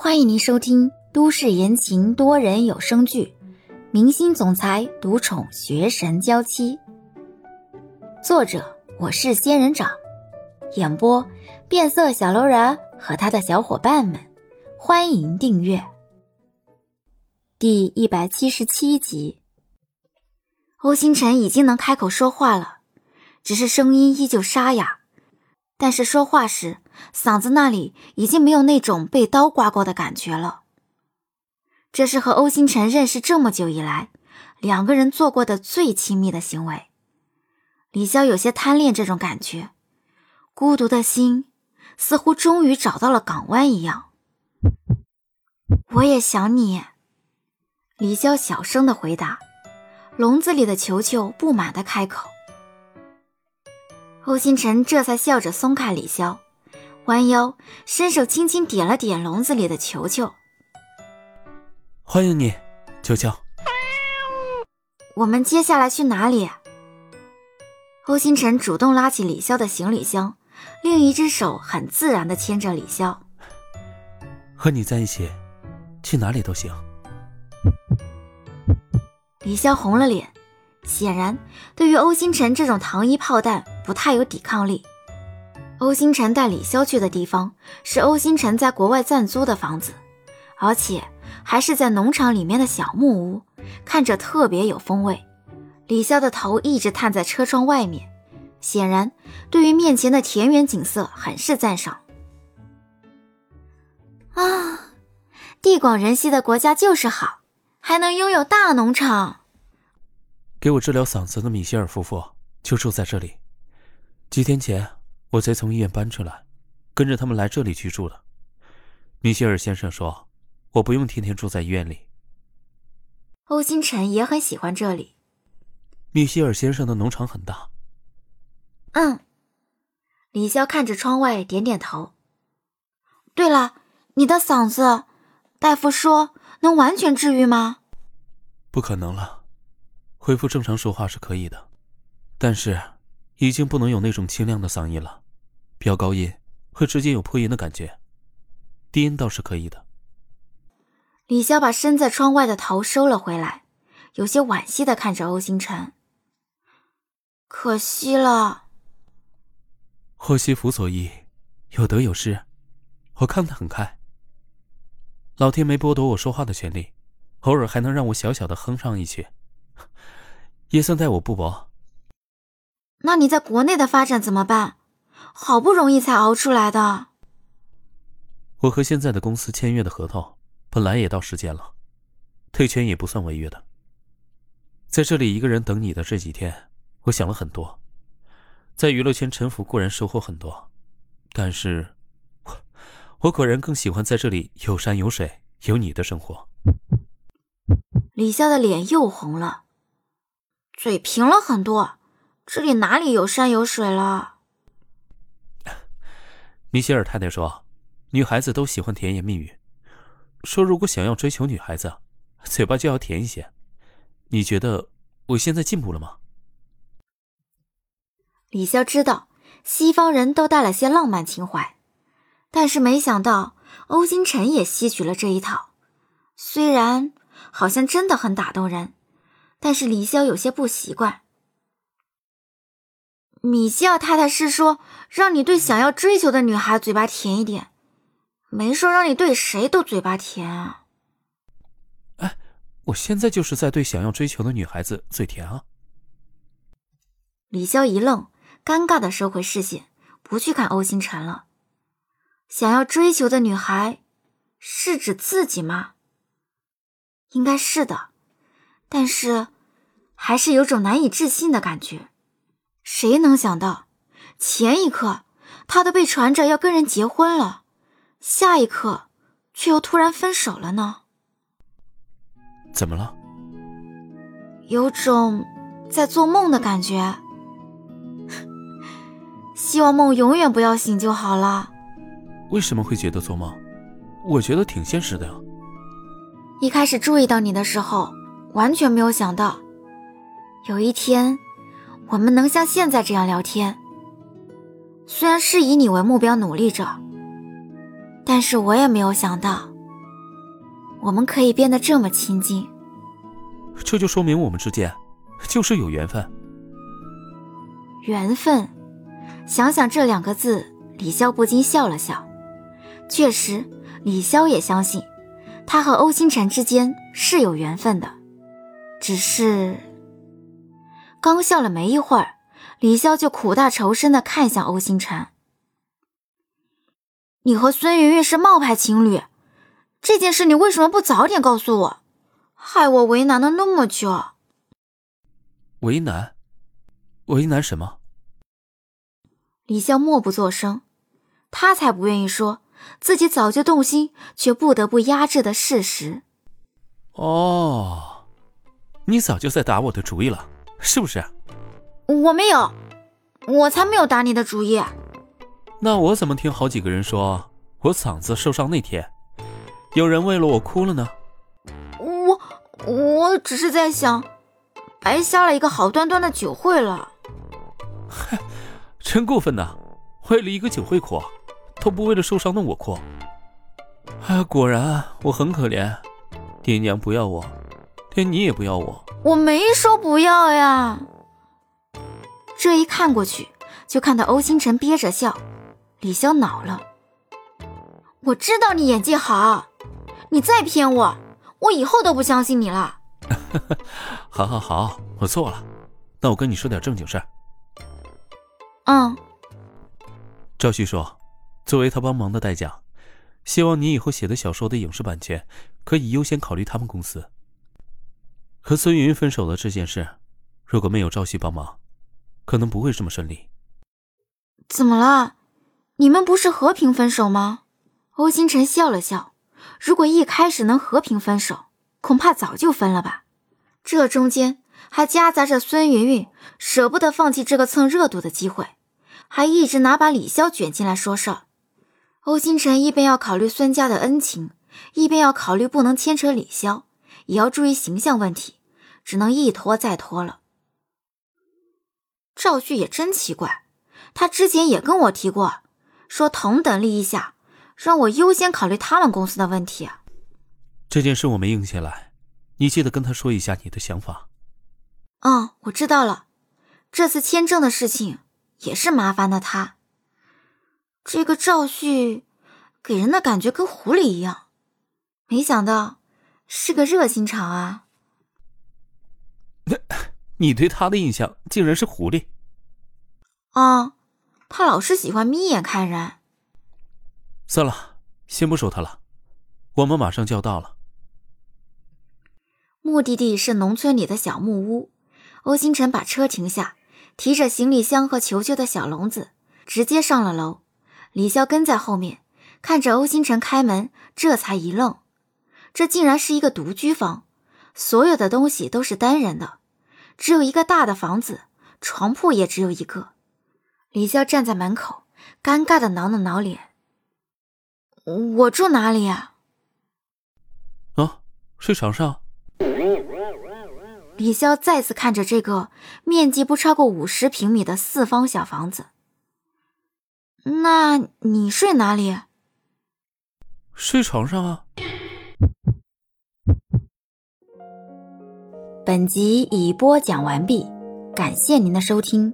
欢迎您收听都市言情多人有声剧《明星总裁独宠学神娇妻》，作者我是仙人掌，演播变色小楼人和他的小伙伴们。欢迎订阅第一百七十七集。欧星辰已经能开口说话了，只是声音依旧沙哑，但是说话时。嗓子那里已经没有那种被刀刮过的感觉了。这是和欧星辰认识这么久以来，两个人做过的最亲密的行为。李潇有些贪恋这种感觉，孤独的心似乎终于找到了港湾一样。我也想你，李潇小声的回答。笼子里的球球不满的开口。欧星辰这才笑着松开李潇。弯腰，伸手轻轻点了点笼子里的球球。欢迎你，球球。我们接下来去哪里？欧星辰主动拉起李潇的行李箱，另一只手很自然的牵着李潇。和你在一起，去哪里都行。李潇红了脸，显然对于欧星辰这种糖衣炮弹不太有抵抗力。欧星辰带李潇去的地方是欧星辰在国外暂租的房子，而且还是在农场里面的小木屋，看着特别有风味。李潇的头一直探在车窗外面，显然对于面前的田园景色很是赞赏。啊，地广人稀的国家就是好，还能拥有大农场。给我治疗嗓子的米歇尔夫妇就住在这里，几天前。我才从医院搬出来，跟着他们来这里居住的。米歇尔先生说：“我不用天天住在医院里。”欧星辰也很喜欢这里。米歇尔先生的农场很大。嗯，李潇看着窗外，点点头。对了，你的嗓子，大夫说能完全治愈吗？不可能了，恢复正常说话是可以的，但是。已经不能有那种清亮的嗓音了，飙高音会直接有破音的感觉，低音倒是可以的。李潇把身在窗外的头收了回来，有些惋惜的看着欧星辰。可惜了。祸兮福所依，有得有失，我看得很开。老天没剥夺我说话的权利，偶尔还能让我小小的哼上一曲，也算待我不薄。那你在国内的发展怎么办？好不容易才熬出来的。我和现在的公司签约的合同本来也到时间了，退圈也不算违约的。在这里一个人等你的这几天，我想了很多。在娱乐圈沉浮固然收获很多，但是，我我果然更喜欢在这里有山有水有你的生活。李潇的脸又红了，嘴平了很多。这里哪里有山有水了？米歇尔太太说，女孩子都喜欢甜言蜜语，说如果想要追求女孩子，嘴巴就要甜一些。你觉得我现在进步了吗？李潇知道西方人都带了些浪漫情怀，但是没想到欧星辰也吸取了这一套。虽然好像真的很打动人，但是李潇有些不习惯。米歇尔太太是说让你对想要追求的女孩嘴巴甜一点，没说让你对谁都嘴巴甜啊。哎，我现在就是在对想要追求的女孩子嘴甜啊。李潇一愣，尴尬的收回视线，不去看欧星辰了。想要追求的女孩，是指自己吗？应该是的，但是还是有种难以置信的感觉。谁能想到，前一刻他都被传着要跟人结婚了，下一刻却又突然分手了呢？怎么了？有种在做梦的感觉。希望梦永远不要醒就好了。为什么会觉得做梦？我觉得挺现实的呀。一开始注意到你的时候，完全没有想到，有一天。我们能像现在这样聊天，虽然是以你为目标努力着，但是我也没有想到，我们可以变得这么亲近。这就说明我们之间就是有缘分。缘分，想想这两个字，李潇不禁笑了笑。确实，李潇也相信，他和欧星辰之间是有缘分的。只是，刚笑了没一会儿，李潇就苦大仇深的看向欧星辰：“你和孙云云是冒牌情侣，这件事你为什么不早点告诉我？害我为难了那么久。”为难？为难什么？李潇默不作声，他才不愿意说自己早就动心却不得不压制的事实。哦，你早就在打我的主意了，是不是？我没有，我才没有打你的主意。那我怎么听好几个人说我嗓子受伤那天，有人为了我哭了呢？我我只是在想。白瞎了一个好端端的酒会了，嗨，真过分呐！为了一个酒会哭，都不为了受伤的我哭。哎，果然我很可怜，爹娘不要我，连你也不要我。我没说不要呀。这一看过去，就看到欧星辰憋着笑，李潇恼了。我知道你演技好，你再骗我，我以后都不相信你了。好，好，好，我错了。那我跟你说点正经事儿。嗯。赵旭说，作为他帮忙的代价，希望你以后写的小说的影视版权可以优先考虑他们公司。和孙云分手的这件事，如果没有赵旭帮忙，可能不会这么顺利。怎么了？你们不是和平分手吗？欧星辰笑了笑。如果一开始能和平分手，恐怕早就分了吧。这中间还夹杂着孙云云舍不得放弃这个蹭热度的机会，还一直拿把李潇卷进来说事儿。欧星辰一边要考虑孙家的恩情，一边要考虑不能牵扯李潇，也要注意形象问题，只能一拖再拖了。赵旭也真奇怪，他之前也跟我提过，说同等利益下，让我优先考虑他们公司的问题啊。这件事我没应下来。你记得跟他说一下你的想法。嗯，我知道了。这次签证的事情也是麻烦了他。这个赵旭给人的感觉跟狐狸一样，没想到是个热心肠啊。你对他的印象竟然是狐狸？啊，他老是喜欢眯眼看人。算了，先不说他了。我们马上就要到了。目的地是农村里的小木屋。欧星辰把车停下，提着行李箱和球球的小笼子，直接上了楼。李潇跟在后面，看着欧星辰开门，这才一愣：这竟然是一个独居房，所有的东西都是单人的，只有一个大的房子，床铺也只有一个。李潇站在门口，尴尬的挠了挠脸：“我住哪里呀？”“啊，睡床上。”李潇再次看着这个面积不超过五十平米的四方小房子，那你睡哪里？睡床上啊。本集已播讲完毕，感谢您的收听。